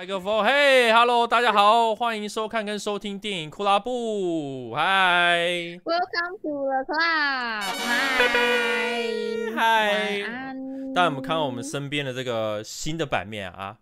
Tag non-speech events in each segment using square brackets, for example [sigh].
麦克风，嘿，Hello，大家好，欢迎收看跟收听电影库拉布，嗨，Welcome to the club，嗨，嗨，大家有没有看到我们身边的这个新的版面啊？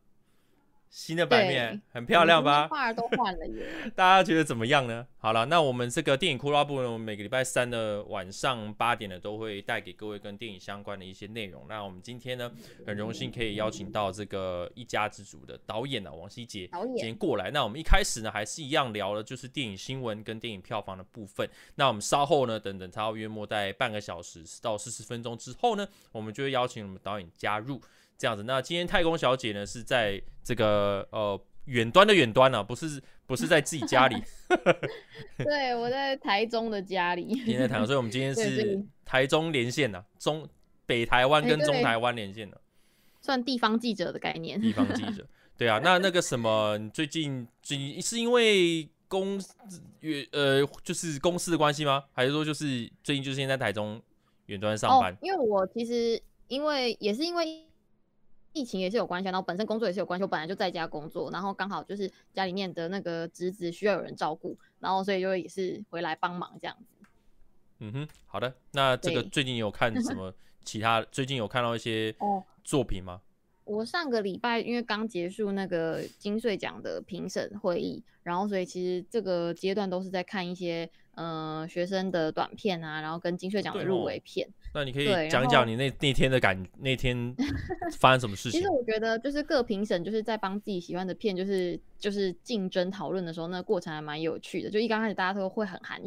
新的版面很漂亮吧？画都换了耶！[laughs] 大家觉得怎么样呢？好了，那我们这个电影库拉部呢，我们每个礼拜三的晚上八点呢，都会带给各位跟电影相关的一些内容。那我们今天呢，很荣幸可以邀请到这个一家之主的导演呢、啊，王希杰今天过来。那我们一开始呢，还是一样聊了就是电影新闻跟电影票房的部分。那我们稍后呢，等等差不多约莫在半个小时到四十分钟之后呢，我们就会邀请我们导演加入。这样子，那今天太空小姐呢是在这个呃远端的远端呢、啊，不是不是在自己家里。[laughs] 对，我在台中的家里。今天在台中，所以我们今天 [laughs] 是台中连线呐、啊，中北台湾跟中台湾连线的、啊，算地方记者的概念。地方记者，对啊，那那个什么，最近最近是因为公呃就是公司的关系吗？还是说就是最近就是现在台中远端上班？哦，因为我其实因为也是因为。疫情也是有关系，然后本身工作也是有关系。我本来就在家工作，然后刚好就是家里面的那个侄子需要有人照顾，然后所以就也是回来帮忙这样子。嗯哼，好的。那这个最近有看什么 [laughs] 其他？最近有看到一些作品吗？我上个礼拜因为刚结束那个金穗奖的评审会议，然后所以其实这个阶段都是在看一些呃学生的短片啊，然后跟金穗奖的入围片。那你可以讲一讲你那那天的感，那天发生什么事情？[laughs] 其实我觉得就是各评审就是在帮自己喜欢的片，就是就是竞争讨论的时候，那个过程还蛮有趣的。就一刚开始大家都会很含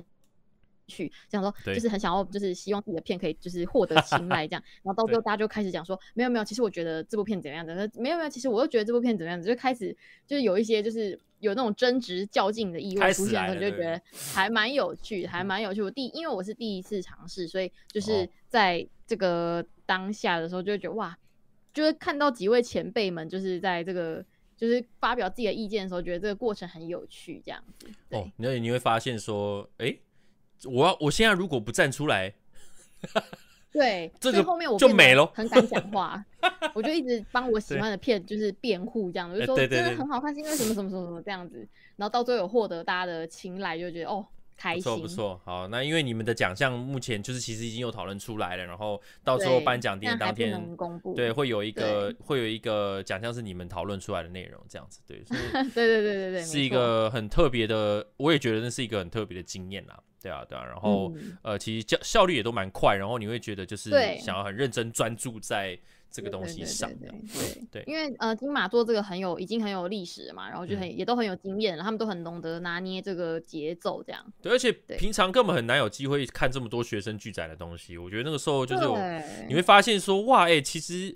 去这样说，就是很想要，就是希望自己的片可以就是获得青睐这样。然后到最后大家就开始讲说，没有没有，其实我觉得这部片怎么样的？没有没有，其实我又觉得这部片怎么样子？就开始就是有一些就是有那种争执较劲的意味出现，我就觉得还蛮有趣，还蛮有趣。我第因为我是第一次尝试，所以就是在这个当下的时候就会觉得哇，就是看到几位前辈们就是在这个就是发表自己的意见的时候，觉得这个过程很有趣，这样子。哦，那你会发现说，哎、欸。我要，我现在如果不站出来，[laughs] 对，[laughs] 这个后面我就没了，很敢讲话，[laughs] 我就一直帮我喜欢的片就是辩护，这样子，就说真的很好看，是因为什么什么什么什么这样子，然后到最后有获得大家的青睐，就觉得哦。开心，不错不错，好，那因为你们的奖项目前就是其实已经有讨论出来了，然后到时候颁奖典礼当天，对，会有一个会有一个奖项是你们讨论出来的内容，这样子，对，所以对对对对对，是一个很特别的，我也觉得那是一个很特别的经验啦，对啊对啊，然后、嗯、呃，其实效效率也都蛮快，然后你会觉得就是想要很认真专注在。这个东西上的，对 [laughs] 对，对，因为呃金马做这个很有已经很有历史了嘛，然后就很、嗯、也都很有经验了，他们都很懂得拿捏这个节奏，这样。对，而且平常根本很难有机会看这么多学生剧展的东西，我觉得那个时候就是你会发现说哇，哎、欸，其实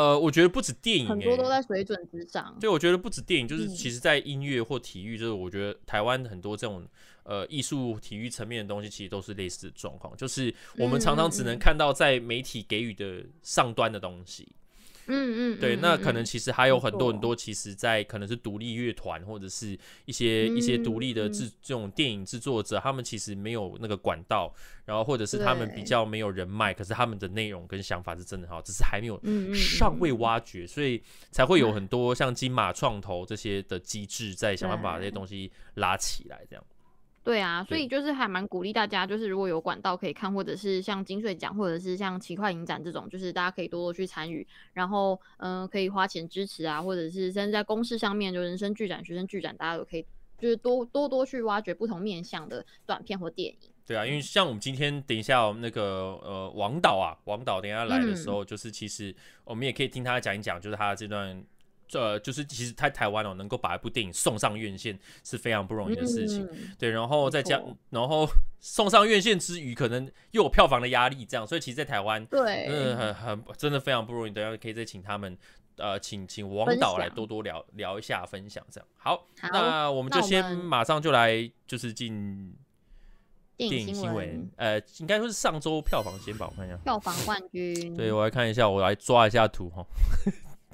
呃，我觉得不止电影、欸，很多都在水准之上。对，我觉得不止电影，就是其实在音乐或体育，就是我觉得台湾很多这种。呃，艺术、体育层面的东西其实都是类似的状况，就是我们常常只能看到在媒体给予的上端的东西。嗯嗯，对，那可能其实还有很多很多，其实在可能是独立乐团或者是一些一些独立的制这种电影制作者，他们其实没有那个管道，然后或者是他们比较没有人脉，可是他们的内容跟想法是真的好，只是还没有尚未挖掘，所以才会有很多像金马创投这些的机制在想办法把这些东西拉起来，这样。对啊，所以就是还蛮鼓励大家，就是如果有管道可以看，或者是像金穗奖，或者是像奇幻影展这种，就是大家可以多多去参与，然后嗯、呃，可以花钱支持啊，或者是甚至在公视上面，就人生剧展、学生剧展，大家都可以就是多多多去挖掘不同面向的短片或电影。对啊，因为像我们今天等一下那个呃王导啊，王导等一下来的时候，就是其实我们也可以听他讲一讲，就是他这段。呃，就是其实在台湾哦，能够把一部电影送上院线是非常不容易的事情，嗯、对。然后再加，然后 [laughs] 送上院线之余，可能又有票房的压力，这样，所以其实，在台湾，对，嗯很很真的非常不容易。等下可以再请他们，呃，请请王导来多多聊聊一下，分享这样。好，好，那我们就先马上就来，就是进电影新闻。呃，应该说是上周票房先吧，我看一下票房冠军。对，我来看一下，我来抓一下图哈。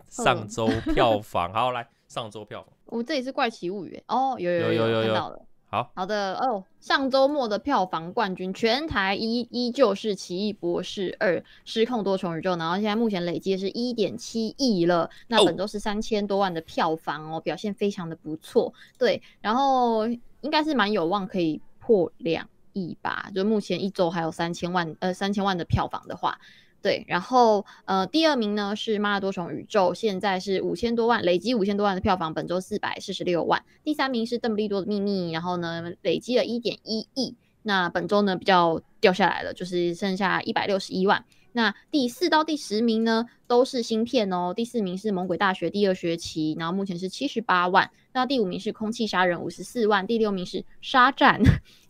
上周票房，好来，上周票房，[laughs] 我、哦、这里是怪奇物语哦，有有有有有，有，有，有，有，好好的哦，上周末的票房冠军全台依依旧是《奇异博士二：失控多重宇宙》，然后现在目前累计是一点七亿了。那本周是三千多万的票房哦，表现非常的不错。对，然后应该是蛮有望可以破两亿吧？就目前一周还有三千万呃三千万的票房的话。对，然后呃，第二名呢是《妈的多重宇宙》，现在是五千多万，累积五千多万的票房，本周四百四十六万。第三名是《邓布利多的秘密》，然后呢累积了一点一亿，那本周呢比较掉下来了，就是剩下一百六十一万。那第四到第十名呢都是新片哦，第四名是《猛鬼大学》第二学期，然后目前是七十八万。那第五名是《空气杀人》五十四万，第六名是《沙战》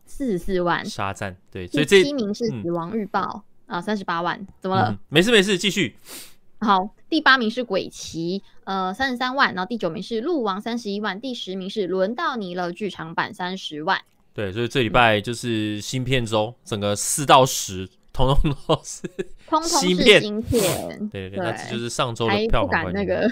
四十四万。沙战对，所以第七名是《死亡预报》。嗯啊，三十八万，怎么了？嗯、没事没事，继续。好，第八名是鬼奇，呃，三十三万。然后第九名是鹿王，三十一万。第十名是轮到你了，剧场版三十万。对，所以这礼拜就是新片周，整个四到十。通通都是芯片，芯片，对对对，那这就是上周的票房。那个，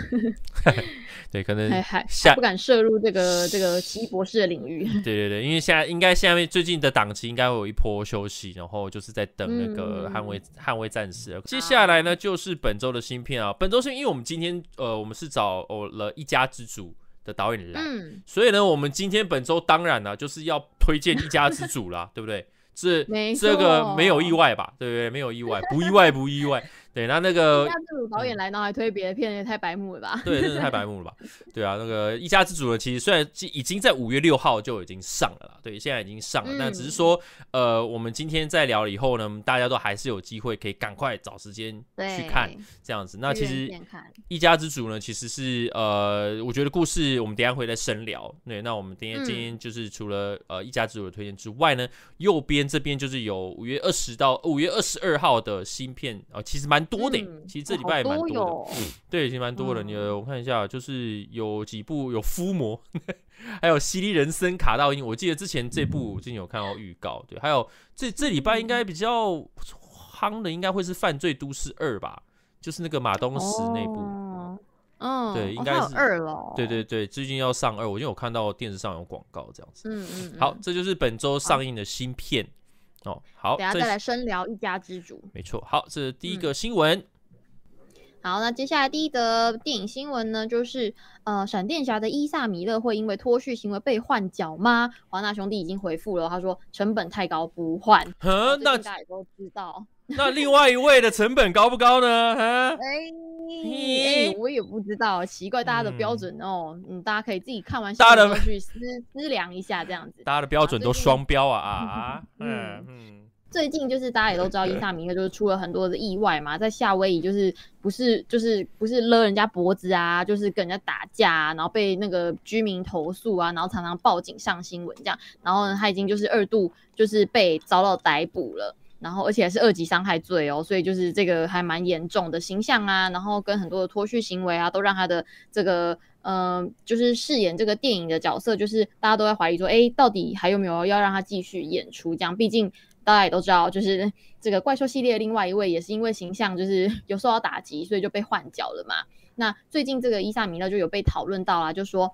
[laughs] 对，可能还还不敢涉入这个这个奇异博士的领域。[laughs] 对对对，因为现在应该下面最近的档期应该会有一波休息，然后就是在等那个捍卫捍卫战士。接下来呢，就是本周的新片啊，本周是因为我们今天呃，我们是找哦了一家之主的导演来，所以呢，我们今天本周当然呢就是要推荐一家之主啦，[laughs] 对不对？这这个没有意外吧？对不对？没有意外，不意外，不意外。对，那那个一家之主导演来，然后还推别的片，也太白目了吧？对，真是太白目了吧？[laughs] 对啊，那个一家之主呢，其实虽然已经在五月六号就已经上了啦，对，现在已经上了，那、嗯、只是说，呃，我们今天在聊了以后呢，大家都还是有机会可以赶快找时间去看这样子。那其实一家之主呢，其实是呃，我觉得故事我们等一下会再深聊。对，那我们今天今天就是除了呃一家之主的推荐之外呢，右边这边就是有五月二十到五月二十二号的新片啊、呃，其实蛮。多的，其实这礼拜也蛮多的，多对，其实蛮多的。你我看一下，就是有几部有《伏魔 [laughs]》，还有《犀利人生》卡到音。我记得之前这部我之前有看到预告，对，还有这这礼拜应该比较夯的，应该会是《犯罪都市二》吧，就是那个马东石那部，嗯，对，应该是二了，对对对，最近要上二，我就有看到电视上有广告这样子，嗯嗯，好，这就是本周上映的新片。哦，好，等下再来深聊一家之主。没错，好，这是第一个新闻。嗯。好，那接下来第一则电影新闻呢，就是呃，闪电侠的伊萨米勒会因为脱序行为被换角吗？华纳兄弟已经回复了，他说成本太高不换。嗯，那大家也都知道。[laughs] 那另外一位的成本高不高呢？哈，哎、欸，我也不知道，奇怪，大家的标准哦，嗯，嗯，大家可以自己看完大家的去思思量一下，这样子。大家的标准都双标啊啊啊！[laughs] 嗯嗯。最近就是大家也都知道，[laughs] 伊萨米克就是出了很多的意外嘛，在夏威夷就是不是就是不是勒人家脖子啊，就是跟人家打架啊，然后被那个居民投诉啊，然后常常报警上新闻这样，然后呢，他已经就是二度就是被遭到逮捕了，然后而且还是二级伤害罪哦，所以就是这个还蛮严重的形象啊，然后跟很多的脱序行为啊，都让他的这个嗯、就是饰演这个电影的角色，就是大家都在怀疑说，哎，到底还有没有要让他继续演出这样？毕竟。大家也都知道，就是这个怪兽系列另外一位也是因为形象就是 [laughs] 有受到打击，所以就被换角了嘛。那最近这个伊萨米勒就有被讨论到啦，就说。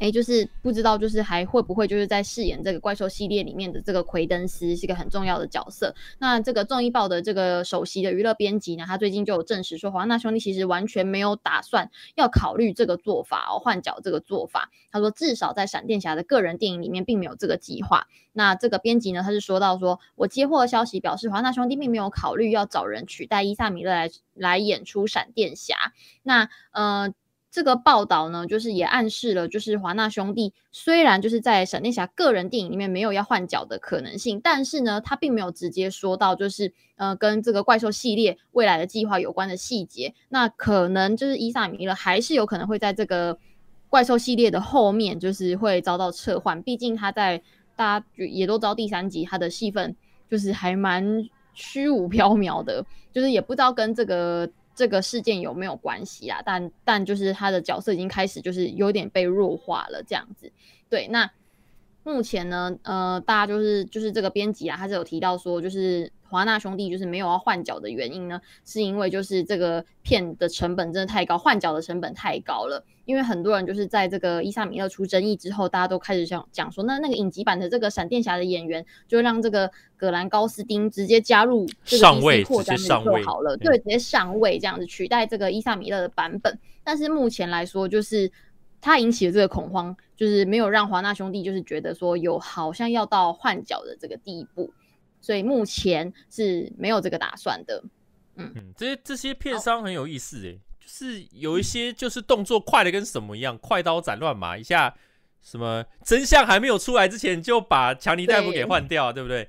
哎，就是不知道，就是还会不会就是在饰演这个怪兽系列里面的这个奎登斯是一个很重要的角色。那这个综艺报的这个首席的娱乐编辑呢，他最近就有证实说，华纳兄弟其实完全没有打算要考虑这个做法哦，换角这个做法。他说，至少在闪电侠的个人电影里面并没有这个计划。那这个编辑呢，他是说到说，我接获的消息表示，华纳兄弟并没有考虑要找人取代伊萨米勒来来演出闪电侠。那呃。这个报道呢，就是也暗示了，就是华纳兄弟虽然就是在闪电侠个人电影里面没有要换角的可能性，但是呢，他并没有直接说到，就是呃，跟这个怪兽系列未来的计划有关的细节。那可能就是伊萨米勒还是有可能会在这个怪兽系列的后面，就是会遭到撤换。毕竟他在大家也都知道第三集他的戏份就是还蛮虚无缥缈的，就是也不知道跟这个。这个事件有没有关系啊？但但就是他的角色已经开始就是有点被弱化了这样子。对，那目前呢，呃，大家就是就是这个编辑啊，他是有提到说，就是华纳兄弟就是没有要换角的原因呢，是因为就是这个片的成本真的太高，换角的成本太高了。因为很多人就是在这个伊萨米勒出争议之后，大家都开始想讲说，那那个影集版的这个闪电侠的演员，就让这个葛兰高斯丁直接加入这个 DC 扩展就好了，对，直接上位这样子取代这个伊萨米勒的版本。但是目前来说，就是。他引起了这个恐慌，就是没有让华纳兄弟就是觉得说有好像要到换角的这个地步，所以目前是没有这个打算的。嗯，嗯，这些这些片商很有意思诶，就是有一些就是动作快的跟什么一样，快刀斩乱麻一下，什么真相还没有出来之前就把强尼大夫给换掉，对不对？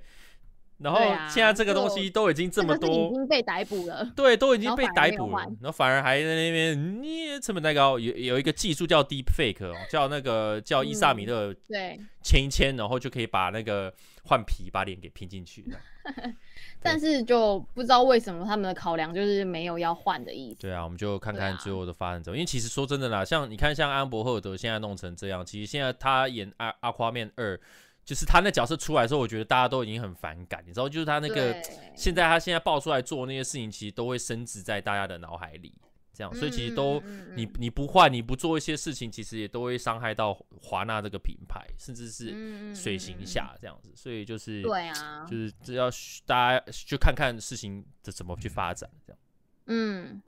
然后现在这个东西都已经这么多，已经被逮捕了。对，都已经被逮捕了，然后反而还在那边，你成本太高。有有一个技术叫 Deep Fake，哦，叫那个叫伊萨米勒，对，签一签，然后就可以把那个换皮，把脸给拼进去。[laughs] 但是就不知道为什么他们的考量就是没有要换的意思。对啊，我们就看看最后的发展怎么。因为其实说真的啦，像你看，像安伯赫德现在弄成这样，其实现在他演阿阿夸面二。就是他那角色出来的时候，我觉得大家都已经很反感，你知道，就是他那个现在他现在爆出来做那些事情，其实都会升值在大家的脑海里，这样，所以其实都你你不换，你不做一些事情，其实也都会伤害到华纳这个品牌，甚至是水行侠这样子，所以就是对啊，就是只要大家就看看事情的怎么去发展，这样，嗯，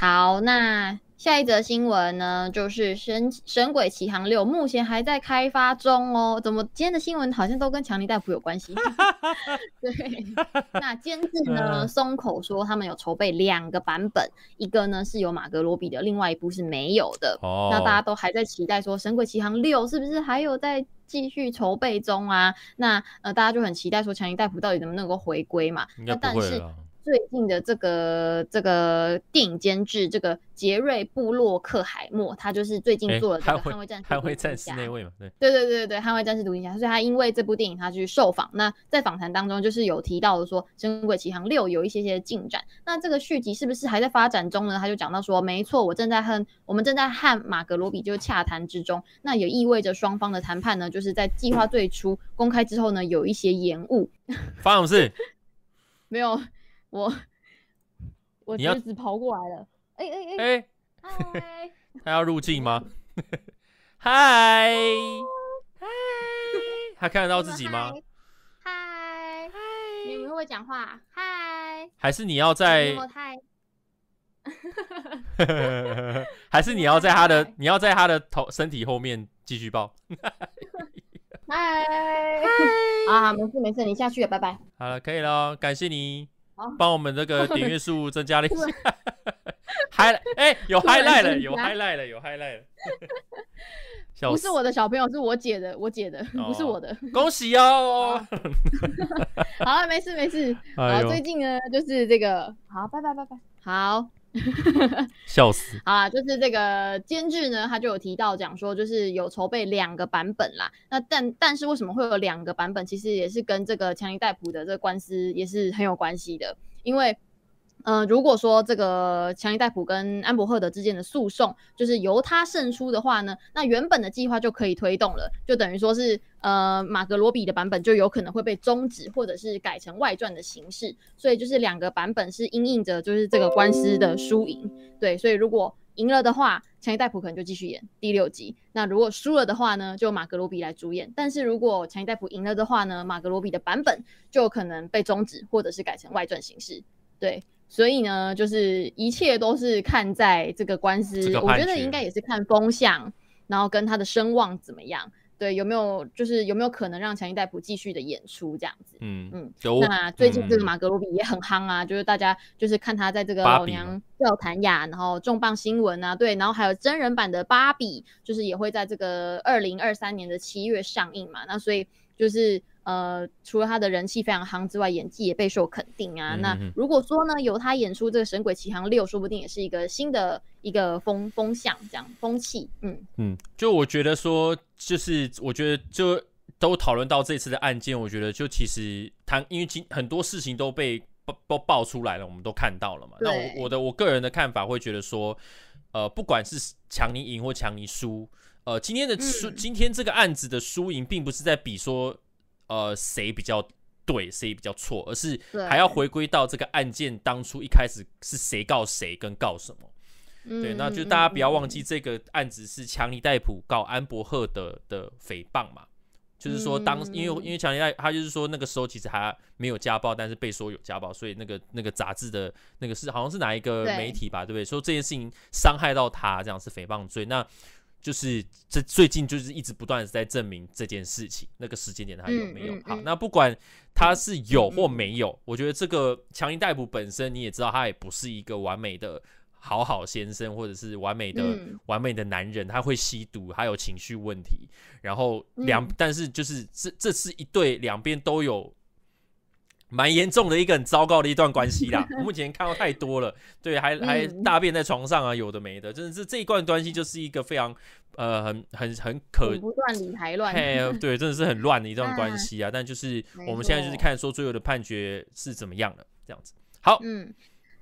好那。下一则新闻呢，就是神《神神鬼奇航六》目前还在开发中哦。怎么今天的新闻好像都跟强尼戴普有关系？[laughs] 对，那监制呢 [laughs] 松口说他们有筹备两个版本，一个呢是有马格罗比的，另外一部是没有的。哦，那大家都还在期待说《神鬼奇航六》是不是还有在继续筹备中啊？那呃，大家就很期待说强尼戴普到底能不能够回归嘛？那但是。最近的这个这个电影监制这个杰瑞布洛克海默，他就是最近做了这个捍卫战士，捍卫战士那位嘛，对对对对对，捍卫战士独行侠，所以他因为这部电影他去受访，那在访谈当中就是有提到的说《神鬼奇航六》有一些些进展，那这个续集是不是还在发展中呢？他就讲到说，没错，我正在和我们正在和马格罗比就是洽谈之中，那也意味着双方的谈判呢，就是在计划最初公开之后呢，有一些延误。[laughs] 发生什么事？[laughs] 没有。我我侄子跑过来了，哎哎哎，嗨，[laughs] 他要入镜吗？嗨嗨，他看得到自己吗？嗨嗨，你们会不会讲话？嗨，还是你要在？[laughs] 还是你要在他的你要在他的头身体后面继续抱？[laughs] 嗨嗨，啊，没事没事，你下去了，拜拜。好了，可以了，感谢你。帮我们这个 [laughs] 点阅数增加了一些，[laughs] high 哎，有 highlight 了，有 highlight 了，有 highlight 了。不是我的小朋友，是我姐的，我姐的，不是我的。恭喜哦！[laughs] 好了，没事没事。好，最近呢，就是这个，好，拜拜拜拜，好。[laughs] 笑死！啊，就是这个监制呢，他就有提到讲说，就是有筹备两个版本啦。那但但是为什么会有两个版本？其实也是跟这个强尼戴普的这个官司也是很有关系的，因为。呃，如果说这个强尼戴普跟安伯赫德之间的诉讼就是由他胜出的话呢，那原本的计划就可以推动了，就等于说是呃马格罗比的版本就有可能会被终止，或者是改成外传的形式。所以就是两个版本是因应着就是这个官司的输赢。对，所以如果赢了的话，强尼戴普可能就继续演第六集；那如果输了的话呢，就马格罗比来主演。但是如果强尼戴普赢了的话呢，马格罗比的版本就可能被终止，或者是改成外传形式。对。所以呢，就是一切都是看在这个官司，我觉得应该也是看风向，然后跟他的声望怎么样，对，有没有就是有没有可能让强尼戴普继续的演出这样子，嗯嗯。那最近这个马格罗比也很夯啊，嗯、就是大家就是看他在这个老娘要弹雅，然后重磅新闻啊，对，然后还有真人版的芭比，就是也会在这个二零二三年的七月上映嘛，那所以就是。呃，除了他的人气非常夯之外，演技也备受肯定啊。嗯、那如果说呢，由他演出这个《神鬼奇航六》，说不定也是一个新的一个风风向，这样风气。嗯嗯，就我觉得说，就是我觉得就都讨论到这次的案件，我觉得就其实谈，因为今很多事情都被爆都爆出来了，我们都看到了嘛。那我我的我个人的看法会觉得说，呃，不管是强尼赢或强尼输。呃，今天的输，嗯、今天这个案子的输赢，并不是在比说，呃，谁比较对，谁比较错，而是还要回归到这个案件当初一开始是谁告谁跟告什么。嗯、对，那就大家不要忘记，这个案子是强尼戴普告安伯赫德的诽谤嘛。就是说当，因为因为强尼戴他就是说那个时候其实还没有家暴，但是被说有家暴，所以那个那个杂志的那个是好像是哪一个媒体吧，对，不对？说这件事情伤害到他，这样是诽谤罪。那就是这最近就是一直不断的在证明这件事情，那个时间点他有没有？嗯嗯嗯、好，那不管他是有或没有，我觉得这个强尼逮捕本身你也知道，他也不是一个完美的好好先生，或者是完美的、嗯、完美的男人，他会吸毒，他有情绪问题，然后两，嗯、但是就是这这是一对两边都有。蛮严重的一个很糟糕的一段关系啦，[laughs] 我目前看到太多了，对，还还大便在床上啊，有的没的，真的是这一段关系就是一个非常呃很很很可不断理还乱，嘿，对，真的是很乱的一段关系啊。[laughs] 但就是我们现在就是看说最后的判决是怎么样的，这样子。好，嗯。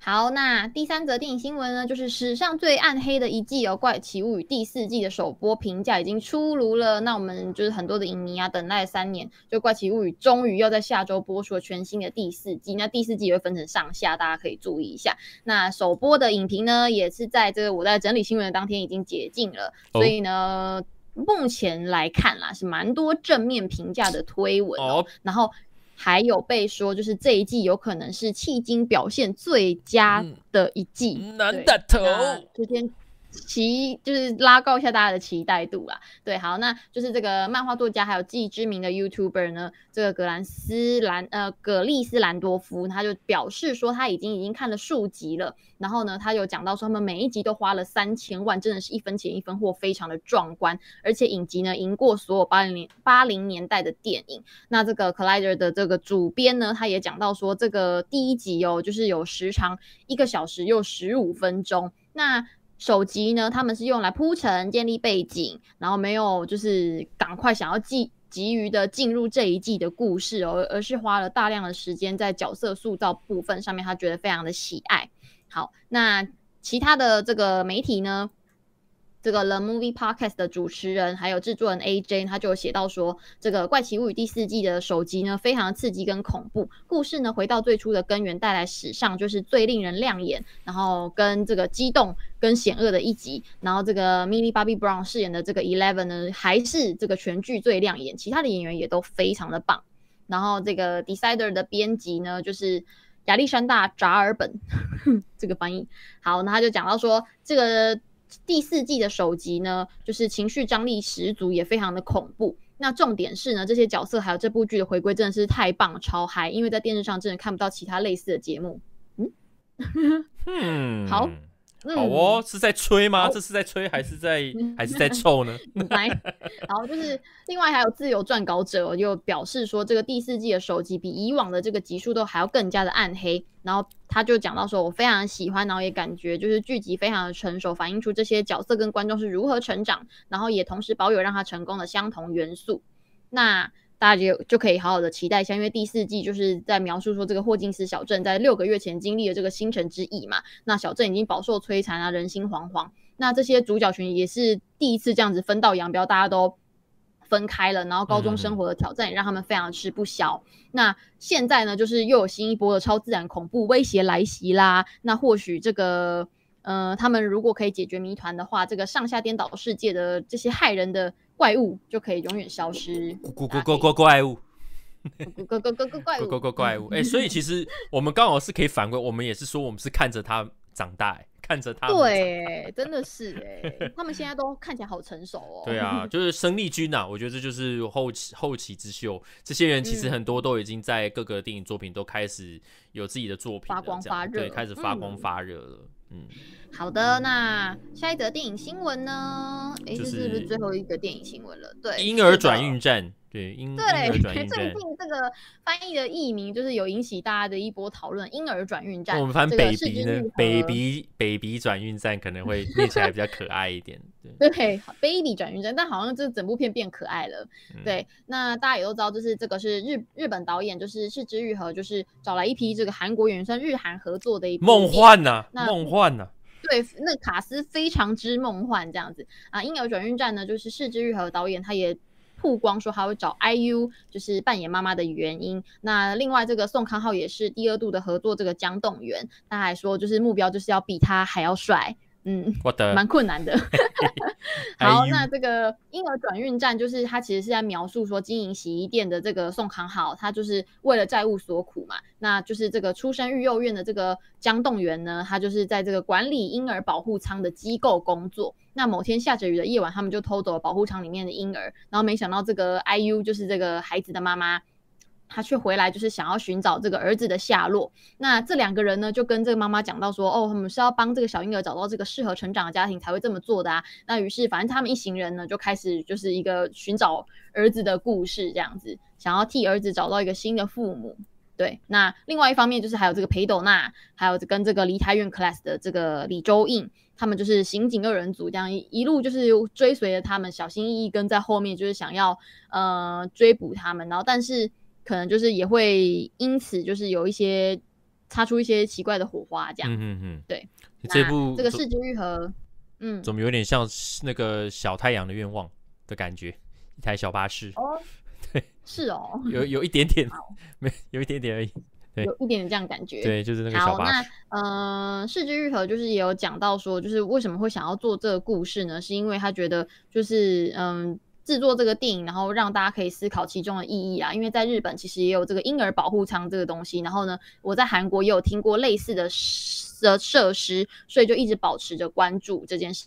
好，那第三则电影新闻呢，就是史上最暗黑的一季哦，《怪奇物语》第四季的首播评价已经出炉了。那我们就是很多的影迷啊，等待了三年，就《怪奇物语》终于要在下周播出了全新的第四季。那第四季也会分成上下，大家可以注意一下。那首播的影评呢，也是在这个我在整理新闻的当天已经解禁了，所以呢，目前来看啦，是蛮多正面评价的推文哦，然后。还有被说，就是这一季有可能是迄今表现最佳的一季，难的头。昨天。期就是拉高一下大家的期待度啦，对，好，那就是这个漫画作家还有既知名的 YouTuber 呢，这个格兰斯兰呃葛丽斯兰多夫，他就表示说他已经已经看了数集了，然后呢，他有讲到说他们每一集都花了三千万，真的是一分钱一分货，非常的壮观，而且影集呢赢过所有八零年八零年代的电影。那这个 Collider 的这个主编呢，他也讲到说这个第一集哦，就是有时长一个小时又十五分钟，那。首集呢，他们是用来铺陈、建立背景，然后没有就是赶快想要急急于的进入这一季的故事而，而是花了大量的时间在角色塑造部分上面，他觉得非常的喜爱。好，那其他的这个媒体呢？这个 The Movie Podcast 的主持人还有制作人 AJ，他就写到说，这个《怪奇物语》第四季的首集呢，非常刺激跟恐怖。故事呢，回到最初的根源，带来史上就是最令人亮眼，然后跟这个激动跟险恶的一集。然后这个 Millie Bobby Brown 饰演的这个 Eleven 呢，还是这个全剧最亮眼，其他的演员也都非常的棒。然后这个 Decider 的编辑呢，就是亚历山大扎尔本，[laughs] 这个翻译好，那他就讲到说这个。第四季的首集呢，就是情绪张力十足，也非常的恐怖。那重点是呢，这些角色还有这部剧的回归真的是太棒，超嗨！因为在电视上真的看不到其他类似的节目。嗯，[laughs] 嗯，好。好哦，是在吹吗？这是在吹还是在 [laughs] 还是在臭呢？来，然后，就是另外还有自由撰稿者又表示说，这个第四季的首集比以往的这个集数都还要更加的暗黑。然后他就讲到说，我非常喜欢，然后也感觉就是剧集非常的成熟，反映出这些角色跟观众是如何成长，然后也同时保有让他成功的相同元素。那。大家就就可以好好的期待一下，因为第四季就是在描述说这个霍金斯小镇在六个月前经历了这个星辰之翼嘛，那小镇已经饱受摧残啊，人心惶惶。那这些主角群也是第一次这样子分道扬镳，大家都分开了，然后高中生活的挑战也让他们非常吃不消。嗯、那现在呢，就是又有新一波的超自然恐怖威胁来袭啦。那或许这个呃，他们如果可以解决谜团的话，这个上下颠倒世界的这些害人的。怪物就可以永远消失。怪怪怪怪怪物，怪怪怪怪怪怪物，怪怪怪物。哎，所以其实我们刚好是可以反过，我们也是说，我们是看着它长大，看着他。对，真的是哎，他们现在都看起来好成熟哦。对啊，[laughs] 就是生力军呐，我觉得这就是后起后起之秀。这些人其实很多都已经在各个电影作品都开始有自己的作品，发光发热，对，开始发光发热了。嗯，好的，那下一则电影新闻呢？哎，这是不是最后一个电影新闻了？对，婴儿转运站，对，婴儿转运站。最近这个翻译的译名就是有引起大家的一波讨论，婴儿转运站。我们翻 baby 呢？baby baby 转运站可能会 [laughs] 念起来比较可爱一点。对，[laughs] baby 转运站，但好像这整部片变可爱了。对，那大家也都知道，就是这个是日日本导演，就是是枝裕和，就是找来一批这个韩国演员，算日韩合作的一部梦幻呐，梦幻呐，对，那卡斯非常之梦幻这样子啊。婴儿转运站呢，就是是枝裕和导演他也曝光说他会找 IU 就是扮演妈妈的原因。那另外这个宋康昊也是第二度的合作这个姜栋元，他还说就是目标就是要比他还要帅。嗯，我的蛮困难的。[laughs] [laughs] 好，那这个婴儿转运站就是它其实是在描述说经营洗衣店的这个宋康昊，他就是为了债务所苦嘛。那就是这个出生育幼院的这个江栋元呢，他就是在这个管理婴儿保护舱的机构工作。那某天下着雨的夜晚，他们就偷走了保护舱里面的婴儿，然后没想到这个 IU 就是这个孩子的妈妈。他却回来，就是想要寻找这个儿子的下落。那这两个人呢，就跟这个妈妈讲到说：“哦，他们是要帮这个小婴儿找到这个适合成长的家庭才会这么做的啊。”那于是，反正他们一行人呢，就开始就是一个寻找儿子的故事，这样子，想要替儿子找到一个新的父母。对，那另外一方面就是还有这个裴斗娜，还有跟这个梨泰院 class 的这个李周应，他们就是刑警二人组，这样一一路就是追随着他们，小心翼翼跟在后面，就是想要呃追捕他们，然后但是。可能就是也会因此就是有一些擦出一些奇怪的火花，这样。嗯嗯嗯，对。这部这个世纪愈合，嗯，怎么有点像那个小太阳的愿望的感觉？一台小巴士。哦，对，是哦，有有一点点，没有一点点而已。对，有一点点这样感觉。对，就是那个小巴士。那呃，是枝裕和就是也有讲到说，就是为什么会想要做这个故事呢？是因为他觉得就是嗯。制作这个电影，然后让大家可以思考其中的意义啊。因为在日本其实也有这个婴儿保护舱这个东西，然后呢，我在韩国也有听过类似的设设施，所以就一直保持着关注这件事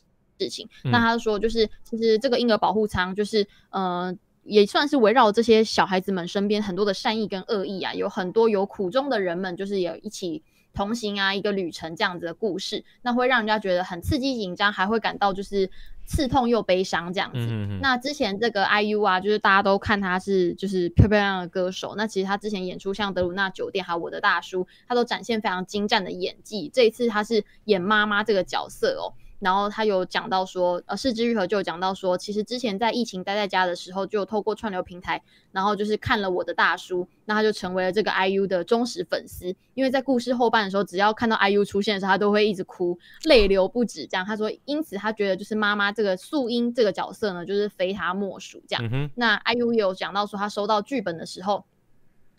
情。嗯、那他说，就是其实这个婴儿保护舱，就是呃，也算是围绕这些小孩子们身边很多的善意跟恶意啊，有很多有苦衷的人们，就是也一起同行啊，一个旅程这样子的故事，那会让人家觉得很刺激紧张，还会感到就是。刺痛又悲伤这样子。那之前这个 IU 啊，就是大家都看他是就是漂漂亮亮的歌手。那其实他之前演出像德鲁纳酒店还有我的大叔，他都展现非常精湛的演技。这一次他是演妈妈这个角色哦。然后他有讲到说，呃，是枝裕和就有讲到说，其实之前在疫情待在家的时候，就透过串流平台，然后就是看了我的大叔，那他就成为了这个 IU 的忠实粉丝。因为在故事后半的时候，只要看到 IU 出现的时候，他都会一直哭，泪流不止。这样他说，因此他觉得就是妈妈这个素英这个角色呢，就是非他莫属。这样，嗯、那 IU 也有讲到说，他收到剧本的时候。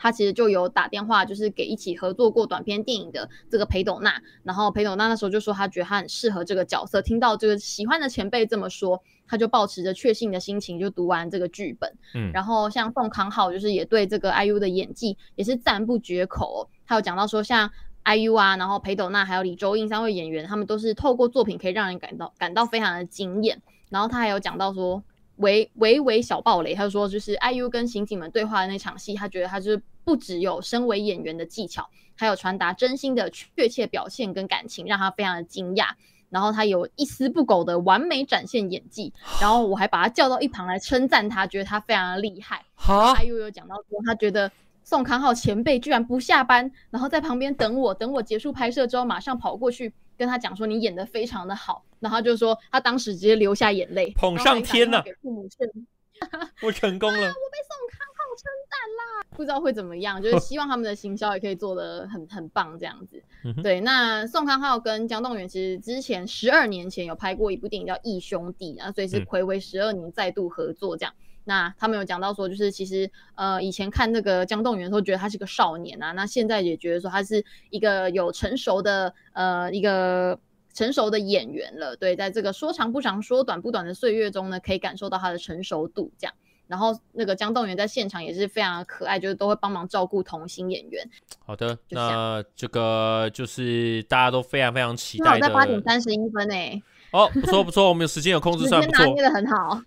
他其实就有打电话，就是给一起合作过短片电影的这个裴斗娜，然后裴斗娜那时候就说他觉得他很适合这个角色。听到这个喜欢的前辈这么说，他就抱持着确信的心情就读完这个剧本。嗯，然后像宋康昊就是也对这个 IU 的演技也是赞不绝口哦。他有讲到说，像 IU 啊，然后裴斗娜还有李周应三位演员，他们都是透过作品可以让人感到感到非常的惊艳。然后他还有讲到说。微微微小暴雷，他就说就是 IU 跟刑警们对话的那场戏，他觉得他就是不只有身为演员的技巧，还有传达真心的确切表现跟感情，让他非常的惊讶。然后他有一丝不苟的完美展现演技，然后我还把他叫到一旁来称赞他，觉得他非常的厉害。哈，IU 有讲到说他觉得宋康昊前辈居然不下班，然后在旁边等我，等我结束拍摄之后马上跑过去。跟他讲说你演的非常的好，然后他就说他当时直接流下眼泪，捧上天了，给父母 [laughs] 我成功了，[laughs] 我被宋康昊称赞啦，不知道会怎么样，[laughs] 就是希望他们的行销也可以做的很很棒这样子。对，那宋康昊跟姜栋元其实之前十二年前有拍过一部电影叫《义兄弟》，然后所以是暌违十二年再度合作这样。那他们有讲到说，就是其实呃以前看那个姜栋元的时候，觉得他是个少年啊，那现在也觉得说他是一个有成熟的呃一个成熟的演员了。对，在这个说长不长、说短不短的岁月中呢，可以感受到他的成熟度这样。然后那个姜栋元在现场也是非常的可爱，就是都会帮忙照顾童星演员。好的，那这个就是大家都非常非常期待的。在八点三十一分诶。哦，不错不错，我们有时间有 [laughs] 控制，算不错。拿捏的很好。